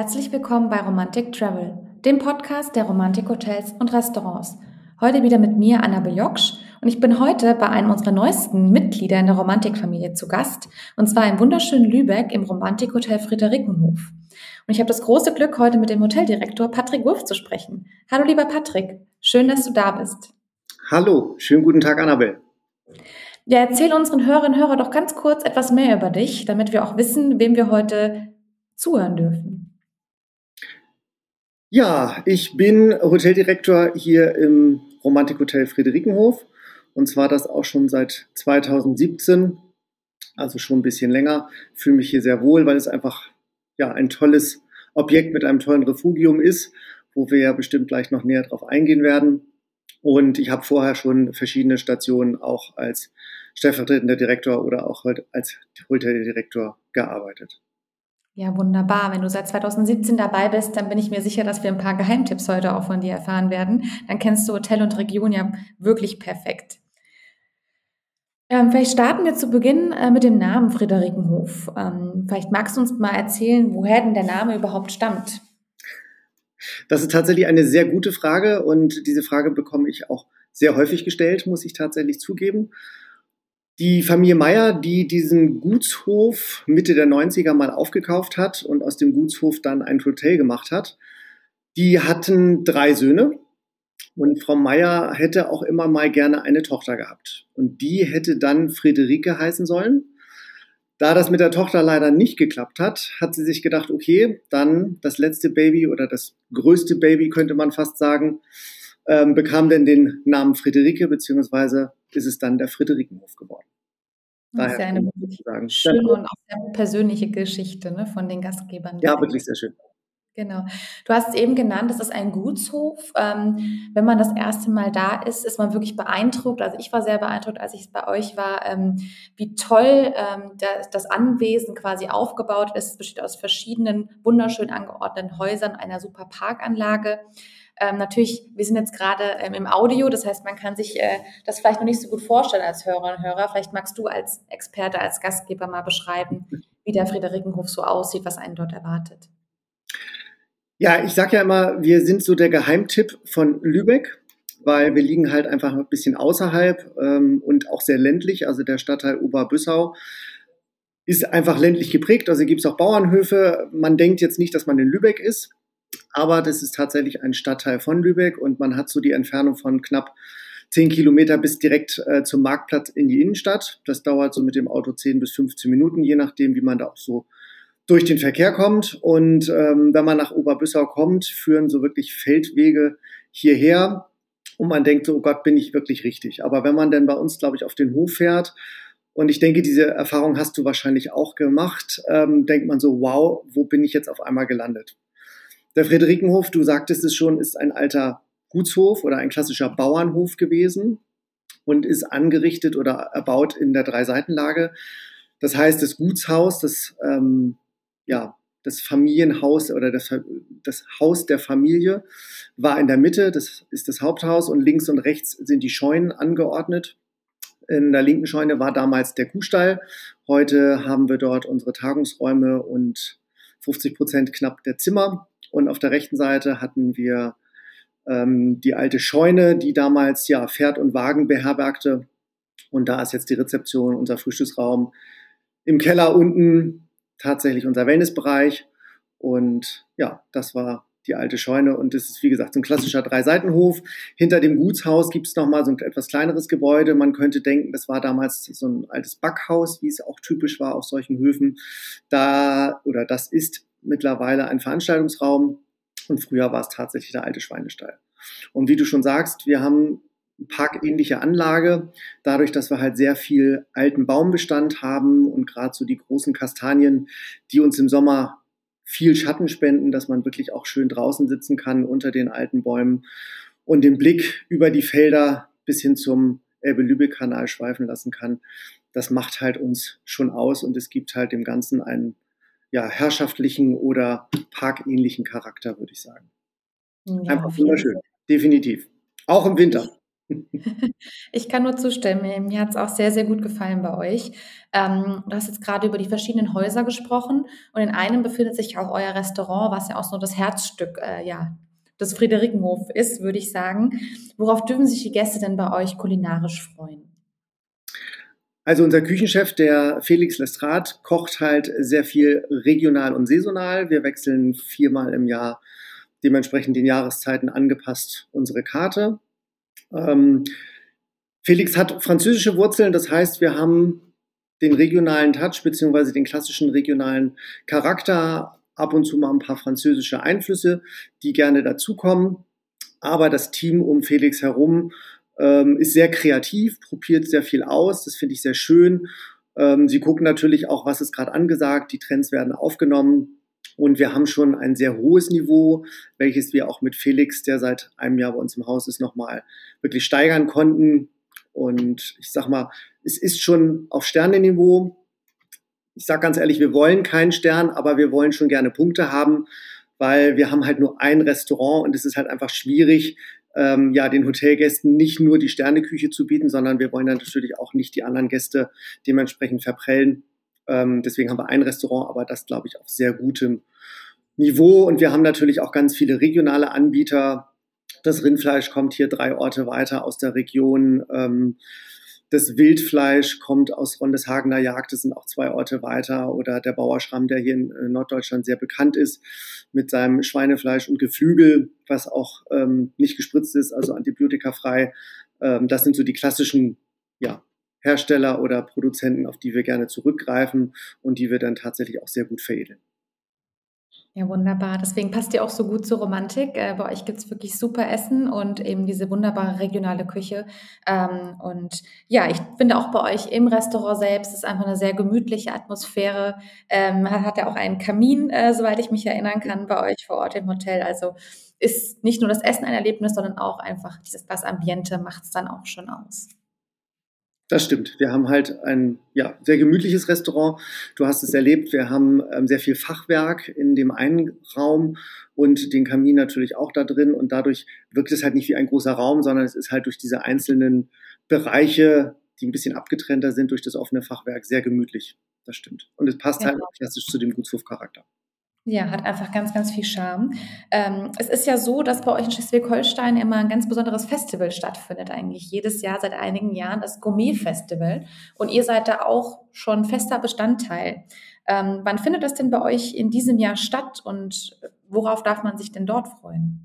Herzlich willkommen bei Romantic Travel, dem Podcast der Romantik-Hotels und Restaurants. Heute wieder mit mir, Annabel Joksch, und ich bin heute bei einem unserer neuesten Mitglieder in der Romantikfamilie zu Gast, und zwar im wunderschönen Lübeck im Romantikhotel Friederikenhof. Und ich habe das große Glück, heute mit dem Hoteldirektor Patrick Wurf zu sprechen. Hallo lieber Patrick, schön, dass du da bist. Hallo, schönen guten Tag, Annabel. Ja, erzähl unseren Hörerinnen und Hörern doch ganz kurz etwas mehr über dich, damit wir auch wissen, wem wir heute zuhören dürfen. Ja, ich bin Hoteldirektor hier im Romantikhotel Friederikenhof und zwar das auch schon seit 2017, also schon ein bisschen länger. Fühle mich hier sehr wohl, weil es einfach ja ein tolles Objekt mit einem tollen Refugium ist, wo wir ja bestimmt gleich noch näher drauf eingehen werden. Und ich habe vorher schon verschiedene Stationen auch als stellvertretender Direktor oder auch als Hoteldirektor gearbeitet. Ja, wunderbar. Wenn du seit 2017 dabei bist, dann bin ich mir sicher, dass wir ein paar Geheimtipps heute auch von dir erfahren werden. Dann kennst du Hotel und Region ja wirklich perfekt. Ähm, vielleicht starten wir zu Beginn äh, mit dem Namen Friederikenhof. Ähm, vielleicht magst du uns mal erzählen, woher denn der Name überhaupt stammt. Das ist tatsächlich eine sehr gute Frage und diese Frage bekomme ich auch sehr häufig gestellt, muss ich tatsächlich zugeben. Die Familie Meyer, die diesen Gutshof Mitte der 90er mal aufgekauft hat und aus dem Gutshof dann ein Hotel gemacht hat, die hatten drei Söhne. Und Frau Meyer hätte auch immer mal gerne eine Tochter gehabt. Und die hätte dann Friederike heißen sollen. Da das mit der Tochter leider nicht geklappt hat, hat sie sich gedacht, okay, dann das letzte Baby oder das größte Baby könnte man fast sagen, ähm, bekam denn den Namen Friederike, beziehungsweise ist es dann der Friederikenhof geworden. Das ist ja eine sagen. schöne und auch sehr persönliche Geschichte ne, von den Gastgebern. Ja, wirklich sehr schön. Genau. Du hast es eben genannt, das ist ein Gutshof. Ähm, wenn man das erste Mal da ist, ist man wirklich beeindruckt. Also ich war sehr beeindruckt, als ich bei euch war, ähm, wie toll ähm, das, das, Anwesen quasi aufgebaut ist. Es besteht aus verschiedenen wunderschön angeordneten Häusern, einer super Parkanlage. Ähm, natürlich, wir sind jetzt gerade ähm, im Audio, das heißt, man kann sich äh, das vielleicht noch nicht so gut vorstellen als Hörer und Hörer. Vielleicht magst du als Experte, als Gastgeber mal beschreiben, wie der Friederikenhof so aussieht, was einen dort erwartet. Ja, ich sage ja immer, wir sind so der Geheimtipp von Lübeck, weil wir liegen halt einfach ein bisschen außerhalb ähm, und auch sehr ländlich. Also der Stadtteil Oberbüssau ist einfach ländlich geprägt. Also gibt es auch Bauernhöfe. Man denkt jetzt nicht, dass man in Lübeck ist, aber das ist tatsächlich ein Stadtteil von Lübeck und man hat so die Entfernung von knapp zehn Kilometer bis direkt äh, zum Marktplatz in die Innenstadt. Das dauert so mit dem Auto 10 bis 15 Minuten, je nachdem, wie man da auch so durch den Verkehr kommt. Und ähm, wenn man nach Oberbüssau kommt, führen so wirklich Feldwege hierher. Und man denkt so, oh Gott, bin ich wirklich richtig. Aber wenn man denn bei uns, glaube ich, auf den Hof fährt, und ich denke, diese Erfahrung hast du wahrscheinlich auch gemacht, ähm, denkt man so, wow, wo bin ich jetzt auf einmal gelandet? Der Friederikenhof, du sagtest es schon, ist ein alter Gutshof oder ein klassischer Bauernhof gewesen und ist angerichtet oder erbaut in der Dreiseitenlage. Das heißt, das Gutshaus, das, ähm, ja, das Familienhaus oder das, das Haus der Familie war in der Mitte, das ist das Haupthaus und links und rechts sind die Scheunen angeordnet. In der linken Scheune war damals der Kuhstall. Heute haben wir dort unsere Tagungsräume und 50 Prozent knapp der Zimmer. Und auf der rechten Seite hatten wir ähm, die alte Scheune, die damals ja Pferd und Wagen beherbergte. Und da ist jetzt die Rezeption, unser Frühstücksraum. Im Keller unten tatsächlich unser Wellnessbereich. Und ja, das war die alte Scheune. Und es ist, wie gesagt, so ein klassischer Dreiseitenhof. Hinter dem Gutshaus gibt es nochmal so ein etwas kleineres Gebäude. Man könnte denken, das war damals so ein altes Backhaus, wie es auch typisch war auf solchen Höfen. Da, oder das ist mittlerweile ein Veranstaltungsraum und früher war es tatsächlich der alte Schweinestall. Und wie du schon sagst, wir haben parkähnliche Anlage, dadurch, dass wir halt sehr viel alten Baumbestand haben und gerade so die großen Kastanien, die uns im Sommer viel Schatten spenden, dass man wirklich auch schön draußen sitzen kann unter den alten Bäumen und den Blick über die Felder bis hin zum Elbe-Lübeck-Kanal schweifen lassen kann. Das macht halt uns schon aus und es gibt halt dem Ganzen einen ja, herrschaftlichen oder parkähnlichen Charakter, würde ich sagen. Ja, Einfach wunderschön, definitiv. Auch im Winter. Ich kann nur zustimmen. Mir hat es auch sehr, sehr gut gefallen bei euch. Ähm, du hast jetzt gerade über die verschiedenen Häuser gesprochen und in einem befindet sich auch euer Restaurant, was ja auch so das Herzstück äh, ja, des Friederikenhof ist, würde ich sagen. Worauf dürfen sich die Gäste denn bei euch kulinarisch freuen? Also unser Küchenchef, der Felix Lestrade, kocht halt sehr viel regional und saisonal. Wir wechseln viermal im Jahr dementsprechend den Jahreszeiten angepasst unsere Karte. Ähm, Felix hat französische Wurzeln, das heißt, wir haben den regionalen Touch beziehungsweise den klassischen regionalen Charakter, ab und zu mal ein paar französische Einflüsse, die gerne dazukommen. Aber das Team um Felix herum ähm, ist sehr kreativ, probiert sehr viel aus, das finde ich sehr schön. Ähm, sie gucken natürlich auch, was ist gerade angesagt, die Trends werden aufgenommen. Und wir haben schon ein sehr hohes Niveau, welches wir auch mit Felix, der seit einem Jahr bei uns im Haus ist, nochmal wirklich steigern konnten. Und ich sag mal, es ist schon auf Sternenniveau. Ich sage ganz ehrlich, wir wollen keinen Stern, aber wir wollen schon gerne Punkte haben, weil wir haben halt nur ein Restaurant und es ist halt einfach schwierig, ähm, ja, den Hotelgästen nicht nur die Sterneküche zu bieten, sondern wir wollen dann natürlich auch nicht die anderen Gäste dementsprechend verprellen. Ähm, deswegen haben wir ein Restaurant, aber das, glaube ich, auf sehr gutem Niveau. Und wir haben natürlich auch ganz viele regionale Anbieter. Das Rindfleisch kommt hier drei Orte weiter aus der Region. Ähm, das Wildfleisch kommt aus Rondeshagener Jagd, das sind auch zwei Orte weiter. Oder der Bauerschramm, der hier in äh, Norddeutschland sehr bekannt ist, mit seinem Schweinefleisch und Geflügel, was auch ähm, nicht gespritzt ist, also antibiotikafrei. Ähm, das sind so die klassischen ja, Hersteller oder Produzenten, auf die wir gerne zurückgreifen und die wir dann tatsächlich auch sehr gut veredeln. Ja, wunderbar. Deswegen passt ihr auch so gut zur Romantik. Äh, bei euch gibt's wirklich super Essen und eben diese wunderbare regionale Küche. Ähm, und ja, ich finde auch bei euch im Restaurant selbst ist einfach eine sehr gemütliche Atmosphäre. Ähm, hat ja auch einen Kamin, äh, soweit ich mich erinnern kann, bei euch vor Ort im Hotel. Also ist nicht nur das Essen ein Erlebnis, sondern auch einfach dieses das Ambiente macht's dann auch schon aus. Das stimmt. Wir haben halt ein ja, sehr gemütliches Restaurant. Du hast es erlebt. Wir haben ähm, sehr viel Fachwerk in dem einen Raum und den Kamin natürlich auch da drin. Und dadurch wirkt es halt nicht wie ein großer Raum, sondern es ist halt durch diese einzelnen Bereiche, die ein bisschen abgetrennter sind durch das offene Fachwerk, sehr gemütlich. Das stimmt. Und es passt halt genau. halt klassisch zu dem Gutshofcharakter. Ja, hat einfach ganz, ganz viel Charme. Ähm, es ist ja so, dass bei euch in Schleswig-Holstein immer ein ganz besonderes Festival stattfindet, eigentlich jedes Jahr seit einigen Jahren, das Gourmet-Festival. Und ihr seid da auch schon fester Bestandteil. Ähm, wann findet das denn bei euch in diesem Jahr statt und worauf darf man sich denn dort freuen?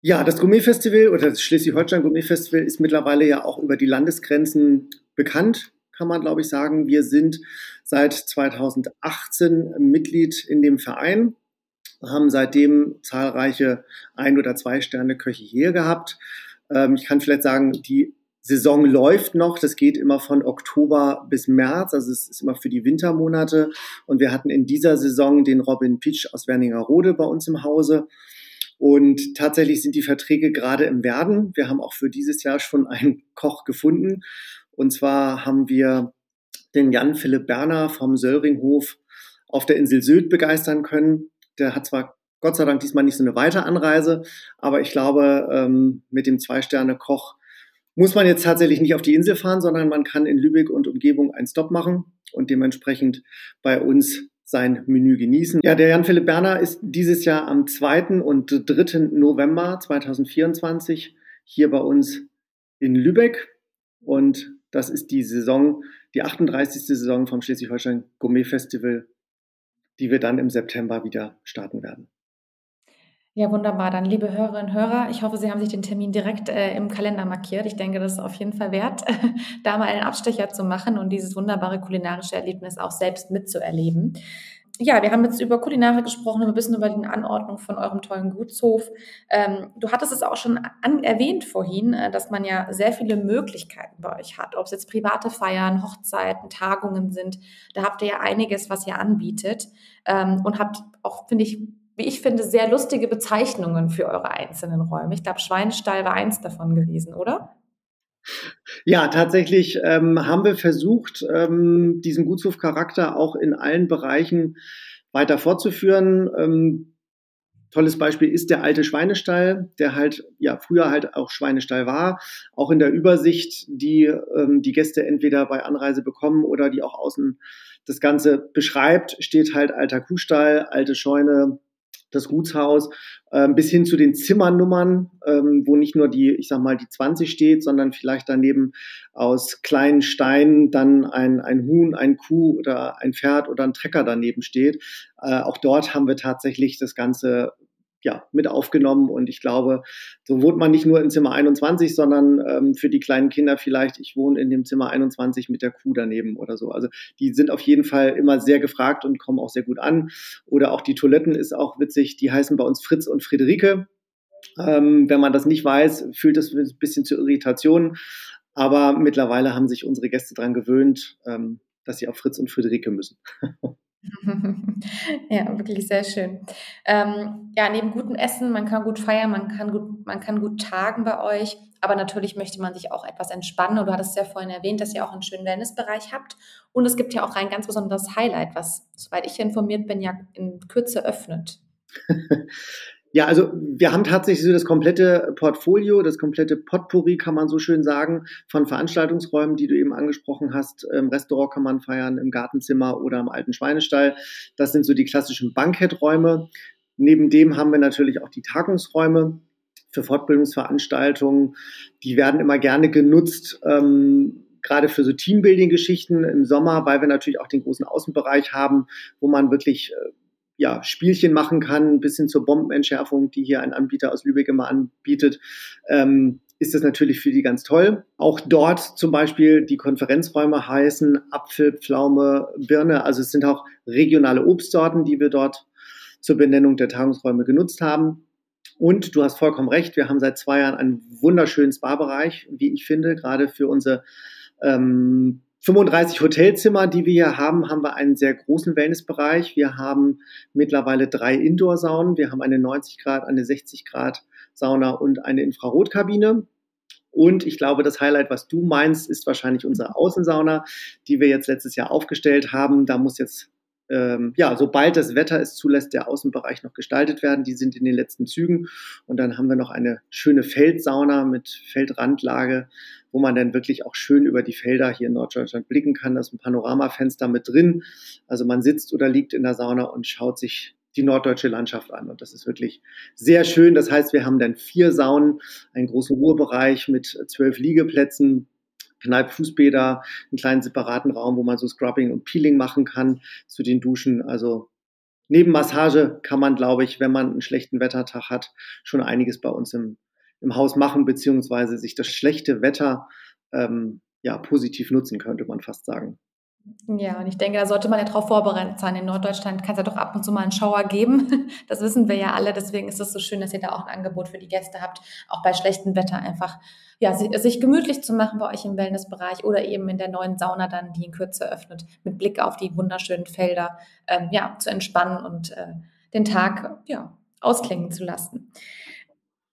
Ja, das Gourmet-Festival oder das Schleswig-Holstein Gourmet-Festival ist mittlerweile ja auch über die Landesgrenzen bekannt kann man, glaube ich, sagen. Wir sind seit 2018 Mitglied in dem Verein, haben seitdem zahlreiche Ein- oder Zwei-Sterne-Köche hier gehabt. Ähm, ich kann vielleicht sagen, die Saison läuft noch. Das geht immer von Oktober bis März. Also es ist immer für die Wintermonate. Und wir hatten in dieser Saison den Robin Pitsch aus Werningerode bei uns im Hause. Und tatsächlich sind die Verträge gerade im Werden. Wir haben auch für dieses Jahr schon einen Koch gefunden. Und zwar haben wir den Jan Philipp Berner vom Söllringhof auf der Insel Sylt begeistern können. Der hat zwar Gott sei Dank diesmal nicht so eine weite Anreise, aber ich glaube, ähm, mit dem Zwei-Sterne-Koch muss man jetzt tatsächlich nicht auf die Insel fahren, sondern man kann in Lübeck und Umgebung einen Stop machen und dementsprechend bei uns sein Menü genießen. Ja, der Jan Philipp Berner ist dieses Jahr am 2. und 3. November 2024 hier bei uns in Lübeck und das ist die Saison, die 38. Saison vom Schleswig-Holstein Gourmet Festival, die wir dann im September wieder starten werden. Ja, wunderbar. Dann, liebe Hörerinnen und Hörer, ich hoffe, Sie haben sich den Termin direkt äh, im Kalender markiert. Ich denke, das ist auf jeden Fall wert, da mal einen Abstecher zu machen und dieses wunderbare kulinarische Erlebnis auch selbst mitzuerleben ja, wir haben jetzt über Kulinare gesprochen, ein bisschen über die Anordnung von eurem tollen Gutshof. Ähm, du hattest es auch schon an, erwähnt vorhin, äh, dass man ja sehr viele Möglichkeiten bei euch hat, ob es jetzt private Feiern, Hochzeiten, Tagungen sind. Da habt ihr ja einiges, was ihr anbietet ähm, und habt auch, finde ich, wie ich finde, sehr lustige Bezeichnungen für eure einzelnen Räume. Ich glaube, Schweinestall war eins davon gewesen, oder? Ja, tatsächlich ähm, haben wir versucht, ähm, diesen Gutshofcharakter auch in allen Bereichen weiter fortzuführen. Ähm, tolles Beispiel ist der alte Schweinestall, der halt ja früher halt auch Schweinestall war. Auch in der Übersicht, die ähm, die Gäste entweder bei Anreise bekommen oder die auch außen das Ganze beschreibt, steht halt alter Kuhstall, alte Scheune, das Gutshaus, ähm, bis hin zu den Zimmernummern, ähm, wo nicht nur die, ich sag mal, die 20 steht, sondern vielleicht daneben aus kleinen Steinen dann ein, ein Huhn, ein Kuh oder ein Pferd oder ein Trecker daneben steht. Äh, auch dort haben wir tatsächlich das Ganze ja, mit aufgenommen. Und ich glaube, so wohnt man nicht nur in Zimmer 21, sondern ähm, für die kleinen Kinder vielleicht, ich wohne in dem Zimmer 21 mit der Kuh daneben oder so. Also die sind auf jeden Fall immer sehr gefragt und kommen auch sehr gut an. Oder auch die Toiletten ist auch witzig, die heißen bei uns Fritz und Friederike. Ähm, wenn man das nicht weiß, fühlt das ein bisschen zu Irritationen. Aber mittlerweile haben sich unsere Gäste daran gewöhnt, ähm, dass sie auf Fritz und Friederike müssen. ja, wirklich sehr schön. Ähm, ja, neben gutem Essen, man kann gut feiern, man kann gut, man kann gut tagen bei euch, aber natürlich möchte man sich auch etwas entspannen. Und du hattest ja vorhin erwähnt, dass ihr auch einen schönen Wellnessbereich habt. Und es gibt ja auch ein ganz besonderes Highlight, was, soweit ich informiert bin, ja in Kürze öffnet. Ja, also wir haben tatsächlich so das komplette Portfolio, das komplette Potpourri, kann man so schön sagen, von Veranstaltungsräumen, die du eben angesprochen hast. Im Restaurant kann man feiern, im Gartenzimmer oder im alten Schweinestall. Das sind so die klassischen Banketträume. Neben dem haben wir natürlich auch die Tagungsräume für Fortbildungsveranstaltungen. Die werden immer gerne genutzt. Ähm, gerade für so Teambuilding-Geschichten im Sommer, weil wir natürlich auch den großen Außenbereich haben, wo man wirklich äh, ja, Spielchen machen kann, bis hin zur Bombenentschärfung, die hier ein Anbieter aus Lübeck immer anbietet, ähm, ist das natürlich für die ganz toll. Auch dort zum Beispiel die Konferenzräume heißen Apfel, Pflaume, Birne. Also es sind auch regionale Obstsorten, die wir dort zur Benennung der Tagungsräume genutzt haben. Und du hast vollkommen recht, wir haben seit zwei Jahren einen wunderschönen Spa-Bereich, wie ich finde, gerade für unsere ähm, 35 Hotelzimmer, die wir hier haben, haben wir einen sehr großen Wellnessbereich. Wir haben mittlerweile drei Indoor-Saunen. Wir haben eine 90 Grad, eine 60 Grad Sauna und eine Infrarotkabine. Und ich glaube, das Highlight, was du meinst, ist wahrscheinlich unsere Außensauna, die wir jetzt letztes Jahr aufgestellt haben. Da muss jetzt ähm, ja, sobald das Wetter es zulässt, der Außenbereich noch gestaltet werden. Die sind in den letzten Zügen. Und dann haben wir noch eine schöne Feldsauna mit Feldrandlage, wo man dann wirklich auch schön über die Felder hier in Norddeutschland blicken kann. Da ist ein Panoramafenster mit drin. Also man sitzt oder liegt in der Sauna und schaut sich die norddeutsche Landschaft an. Und das ist wirklich sehr schön. Das heißt, wir haben dann vier Saunen, einen großen Ruhebereich mit zwölf Liegeplätzen, Kneipp-Fußbäder, einen kleinen separaten Raum, wo man so Scrubbing und Peeling machen kann zu den Duschen. Also neben Massage kann man, glaube ich, wenn man einen schlechten Wettertag hat, schon einiges bei uns im, im Haus machen, beziehungsweise sich das schlechte Wetter ähm, ja, positiv nutzen, könnte man fast sagen. Ja, und ich denke, da sollte man ja darauf vorbereitet sein. In Norddeutschland kann es ja doch ab und zu mal einen Schauer geben. Das wissen wir ja alle. Deswegen ist es so schön, dass ihr da auch ein Angebot für die Gäste habt, auch bei schlechtem Wetter einfach ja, sich gemütlich zu machen bei euch im Wellnessbereich oder eben in der neuen Sauna dann, die in Kürze öffnet, mit Blick auf die wunderschönen Felder, ähm, ja, zu entspannen und äh, den Tag ja, ausklingen zu lassen.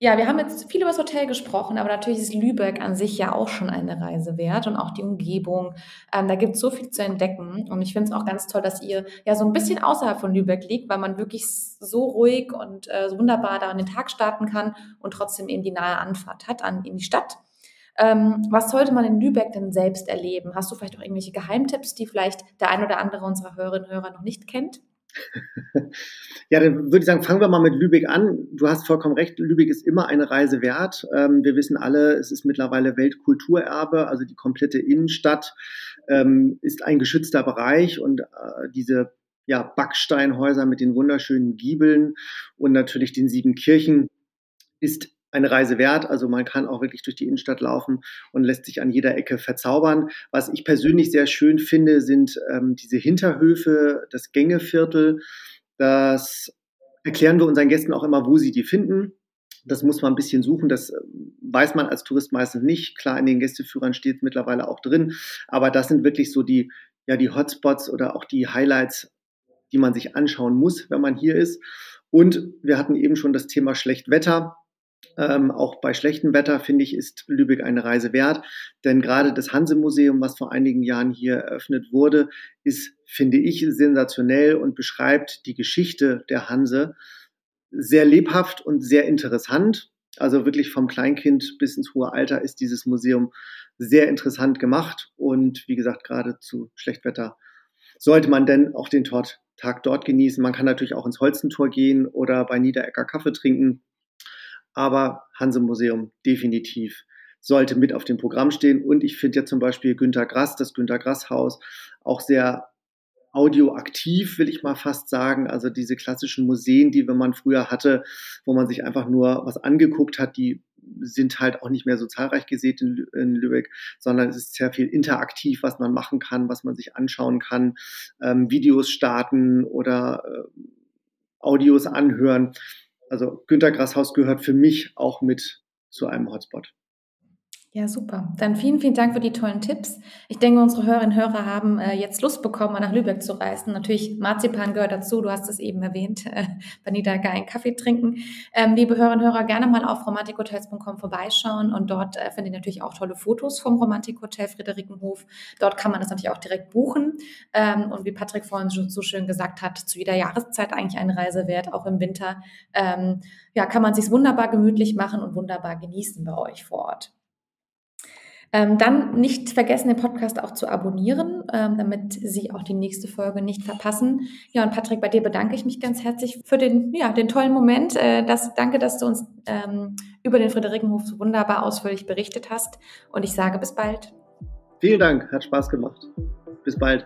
Ja, wir haben jetzt viel über das Hotel gesprochen, aber natürlich ist Lübeck an sich ja auch schon eine Reise wert und auch die Umgebung. Ähm, da gibt es so viel zu entdecken und ich finde es auch ganz toll, dass ihr ja so ein bisschen außerhalb von Lübeck liegt, weil man wirklich so ruhig und äh, so wunderbar da an den Tag starten kann und trotzdem eben die nahe Anfahrt hat an, in die Stadt. Ähm, was sollte man in Lübeck denn selbst erleben? Hast du vielleicht auch irgendwelche Geheimtipps, die vielleicht der ein oder andere unserer Hörerinnen und Hörer noch nicht kennt? Ja, dann würde ich sagen, fangen wir mal mit Lübeck an. Du hast vollkommen recht, Lübeck ist immer eine Reise wert. Ähm, wir wissen alle, es ist mittlerweile Weltkulturerbe, also die komplette Innenstadt ähm, ist ein geschützter Bereich und äh, diese ja, Backsteinhäuser mit den wunderschönen Giebeln und natürlich den sieben Kirchen ist eine Reise wert. Also man kann auch wirklich durch die Innenstadt laufen und lässt sich an jeder Ecke verzaubern. Was ich persönlich sehr schön finde, sind ähm, diese Hinterhöfe, das Gängeviertel. Das erklären wir unseren Gästen auch immer, wo sie die finden. Das muss man ein bisschen suchen. Das ähm, weiß man als Tourist meistens nicht. Klar, in den Gästeführern steht es mittlerweile auch drin. Aber das sind wirklich so die, ja, die Hotspots oder auch die Highlights, die man sich anschauen muss, wenn man hier ist. Und wir hatten eben schon das Thema Schlechtwetter. Ähm, auch bei schlechtem Wetter, finde ich, ist Lübeck eine Reise wert. Denn gerade das Hanse-Museum, was vor einigen Jahren hier eröffnet wurde, ist, finde ich, sensationell und beschreibt die Geschichte der Hanse sehr lebhaft und sehr interessant. Also wirklich vom Kleinkind bis ins hohe Alter ist dieses Museum sehr interessant gemacht. Und wie gesagt, gerade zu Schlechtwetter sollte man denn auch den Tag dort genießen. Man kann natürlich auch ins Holzentor gehen oder bei Niederecker Kaffee trinken. Aber Hanse-Museum definitiv sollte mit auf dem Programm stehen. Und ich finde ja zum Beispiel Günter Grass, das Günter Grass Haus, auch sehr audioaktiv, will ich mal fast sagen. Also diese klassischen Museen, die man früher hatte, wo man sich einfach nur was angeguckt hat, die sind halt auch nicht mehr so zahlreich gesät in, in Lübeck, sondern es ist sehr viel interaktiv, was man machen kann, was man sich anschauen kann, ähm, Videos starten oder äh, Audios anhören. Also Günter Grasshaus gehört für mich auch mit zu einem Hotspot. Ja, super. Dann vielen, vielen Dank für die tollen Tipps. Ich denke, unsere Hörerinnen und Hörer haben äh, jetzt Lust bekommen, mal nach Lübeck zu reisen. Natürlich, Marzipan gehört dazu. Du hast es eben erwähnt. Äh, Vanita, einen Kaffee trinken. Ähm, liebe Hörerinnen und Hörer, gerne mal auf romantikhotels.com vorbeischauen. Und dort äh, findet ihr natürlich auch tolle Fotos vom Romantikhotel Friederikenhof. Dort kann man das natürlich auch direkt buchen. Ähm, und wie Patrick vorhin so schön gesagt hat, zu jeder Jahreszeit eigentlich eine Reise wert, auch im Winter. Ähm, ja, kann man sich wunderbar gemütlich machen und wunderbar genießen bei euch vor Ort. Ähm, dann nicht vergessen, den Podcast auch zu abonnieren, ähm, damit Sie auch die nächste Folge nicht verpassen. Ja, und Patrick, bei dir bedanke ich mich ganz herzlich für den, ja, den tollen Moment. Äh, das, danke, dass du uns ähm, über den Friederikenhof so wunderbar ausführlich berichtet hast. Und ich sage bis bald. Vielen Dank, hat Spaß gemacht. Bis bald.